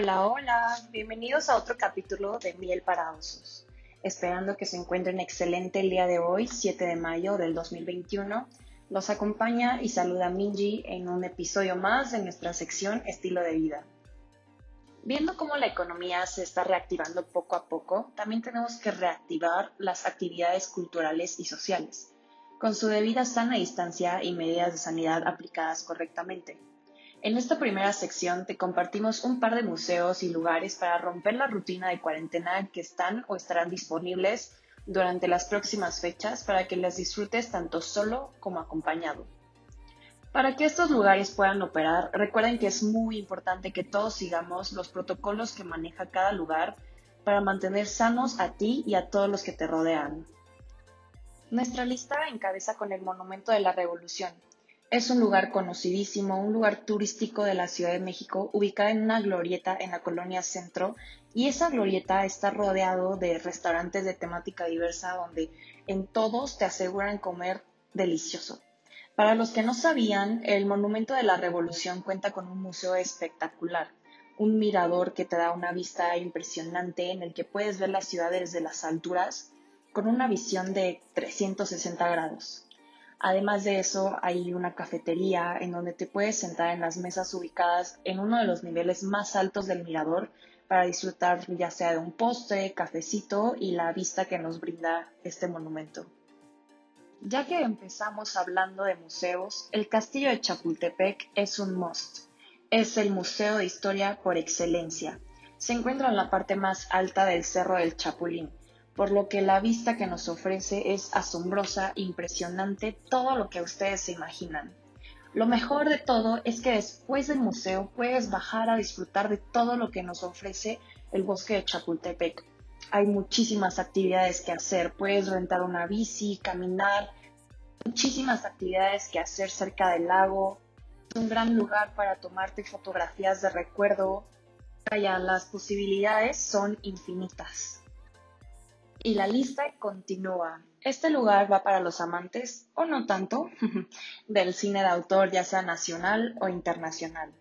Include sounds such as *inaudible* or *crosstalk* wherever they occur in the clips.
Hola, hola, bienvenidos a otro capítulo de Miel para Osos. Esperando que se encuentren excelente el día de hoy, 7 de mayo del 2021. Los acompaña y saluda Minji en un episodio más de nuestra sección Estilo de Vida. Viendo cómo la economía se está reactivando poco a poco, también tenemos que reactivar las actividades culturales y sociales, con su debida sana distancia y medidas de sanidad aplicadas correctamente. En esta primera sección te compartimos un par de museos y lugares para romper la rutina de cuarentena que están o estarán disponibles durante las próximas fechas para que las disfrutes tanto solo como acompañado. Para que estos lugares puedan operar, recuerden que es muy importante que todos sigamos los protocolos que maneja cada lugar para mantener sanos a ti y a todos los que te rodean. Nuestra lista encabeza con el Monumento de la Revolución, es un lugar conocidísimo, un lugar turístico de la Ciudad de México, ubicada en una glorieta en la colonia Centro. Y esa glorieta está rodeado de restaurantes de temática diversa donde en todos te aseguran comer delicioso. Para los que no sabían, el Monumento de la Revolución cuenta con un museo espectacular, un mirador que te da una vista impresionante en el que puedes ver la ciudad desde las alturas con una visión de 360 grados. Además de eso, hay una cafetería en donde te puedes sentar en las mesas ubicadas en uno de los niveles más altos del mirador para disfrutar ya sea de un postre, cafecito y la vista que nos brinda este monumento. Ya que empezamos hablando de museos, el castillo de Chapultepec es un must. Es el museo de historia por excelencia. Se encuentra en la parte más alta del Cerro del Chapulín por lo que la vista que nos ofrece es asombrosa, impresionante, todo lo que ustedes se imaginan. Lo mejor de todo es que después del museo puedes bajar a disfrutar de todo lo que nos ofrece el bosque de Chapultepec. Hay muchísimas actividades que hacer, puedes rentar una bici, caminar, muchísimas actividades que hacer cerca del lago. Es un gran lugar para tomarte fotografías de recuerdo. Vaya, las posibilidades son infinitas. Y la lista continúa. Este lugar va para los amantes, o no tanto, *laughs* del cine de autor, ya sea nacional o internacional.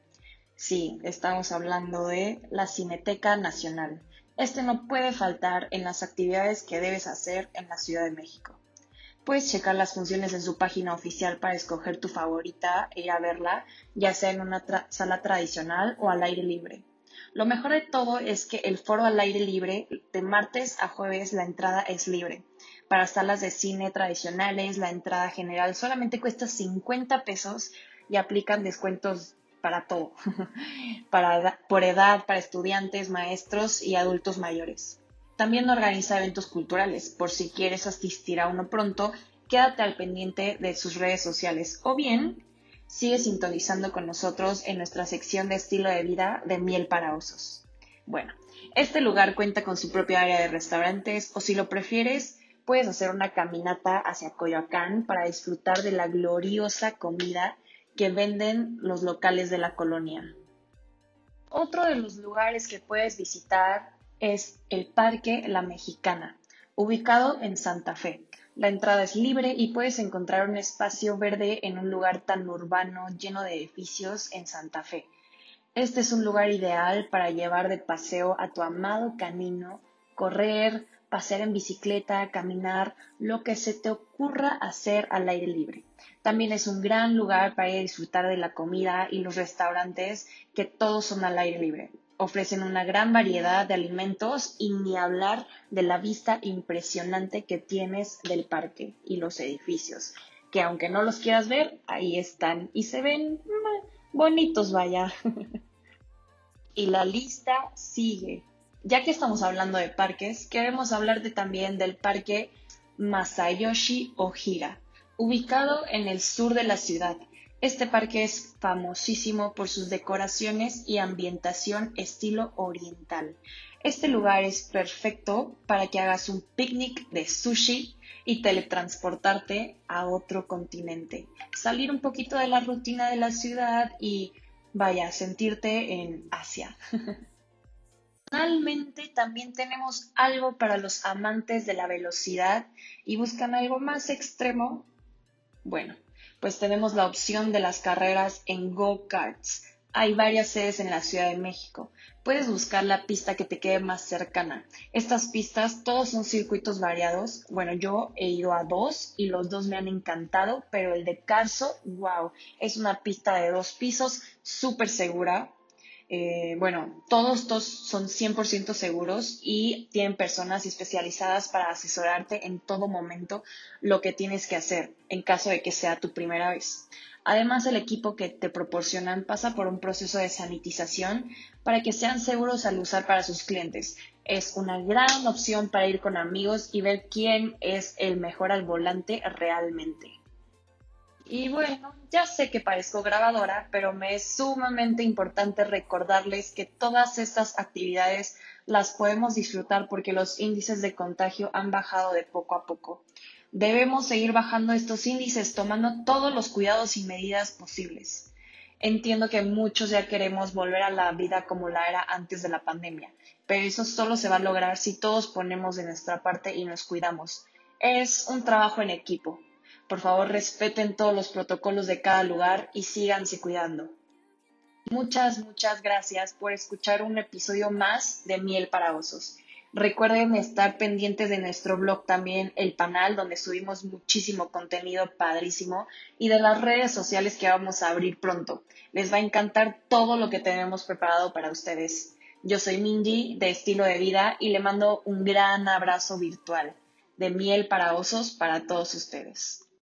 Sí, estamos hablando de la Cineteca Nacional. Este no puede faltar en las actividades que debes hacer en la Ciudad de México. Puedes checar las funciones en su página oficial para escoger tu favorita e ir a verla, ya sea en una sala tradicional o al aire libre. Lo mejor de todo es que el foro al aire libre, de martes a jueves, la entrada es libre. Para salas de cine tradicionales, la entrada general solamente cuesta 50 pesos y aplican descuentos para todo, *laughs* para, por edad, para estudiantes, maestros y adultos mayores. También organiza eventos culturales, por si quieres asistir a uno pronto, quédate al pendiente de sus redes sociales o bien Sigue sintonizando con nosotros en nuestra sección de estilo de vida de miel para osos. Bueno, este lugar cuenta con su propia área de restaurantes o si lo prefieres, puedes hacer una caminata hacia Coyoacán para disfrutar de la gloriosa comida que venden los locales de la colonia. Otro de los lugares que puedes visitar es el Parque La Mexicana, ubicado en Santa Fe. La entrada es libre y puedes encontrar un espacio verde en un lugar tan urbano lleno de edificios en Santa Fe. Este es un lugar ideal para llevar de paseo a tu amado canino, correr, pasear en bicicleta, caminar, lo que se te ocurra hacer al aire libre. También es un gran lugar para ir a disfrutar de la comida y los restaurantes que todos son al aire libre ofrecen una gran variedad de alimentos y ni hablar de la vista impresionante que tienes del parque y los edificios, que aunque no los quieras ver, ahí están y se ven bonitos, vaya. *laughs* y la lista sigue. Ya que estamos hablando de parques, queremos hablarte también del parque Masayoshi Ojira, ubicado en el sur de la ciudad este parque es famosísimo por sus decoraciones y ambientación estilo oriental. Este lugar es perfecto para que hagas un picnic de sushi y teletransportarte a otro continente. Salir un poquito de la rutina de la ciudad y vaya, sentirte en Asia. *laughs* Finalmente, también tenemos algo para los amantes de la velocidad y buscan algo más extremo. Bueno, pues tenemos la opción de las carreras en go-karts. hay varias sedes en la Ciudad de México. Puedes buscar la pista que te quede más cercana. Estas pistas, todos son circuitos variados. Bueno, yo he ido a dos y los dos me han encantado, pero el de Carso, wow, es una pista de dos pisos, súper segura, eh, bueno, todos estos son 100% seguros y tienen personas especializadas para asesorarte en todo momento lo que tienes que hacer en caso de que sea tu primera vez. Además, el equipo que te proporcionan pasa por un proceso de sanitización para que sean seguros al usar para sus clientes. Es una gran opción para ir con amigos y ver quién es el mejor al volante realmente. Y bueno, ya sé que parezco grabadora, pero me es sumamente importante recordarles que todas estas actividades las podemos disfrutar porque los índices de contagio han bajado de poco a poco. Debemos seguir bajando estos índices tomando todos los cuidados y medidas posibles. Entiendo que muchos ya queremos volver a la vida como la era antes de la pandemia, pero eso solo se va a lograr si todos ponemos de nuestra parte y nos cuidamos. Es un trabajo en equipo. Por favor, respeten todos los protocolos de cada lugar y síganse cuidando. Muchas, muchas gracias por escuchar un episodio más de Miel para Osos. Recuerden estar pendientes de nuestro blog también, El Panal, donde subimos muchísimo contenido padrísimo y de las redes sociales que vamos a abrir pronto. Les va a encantar todo lo que tenemos preparado para ustedes. Yo soy Minji de Estilo de Vida y le mando un gran abrazo virtual de miel para osos para todos ustedes.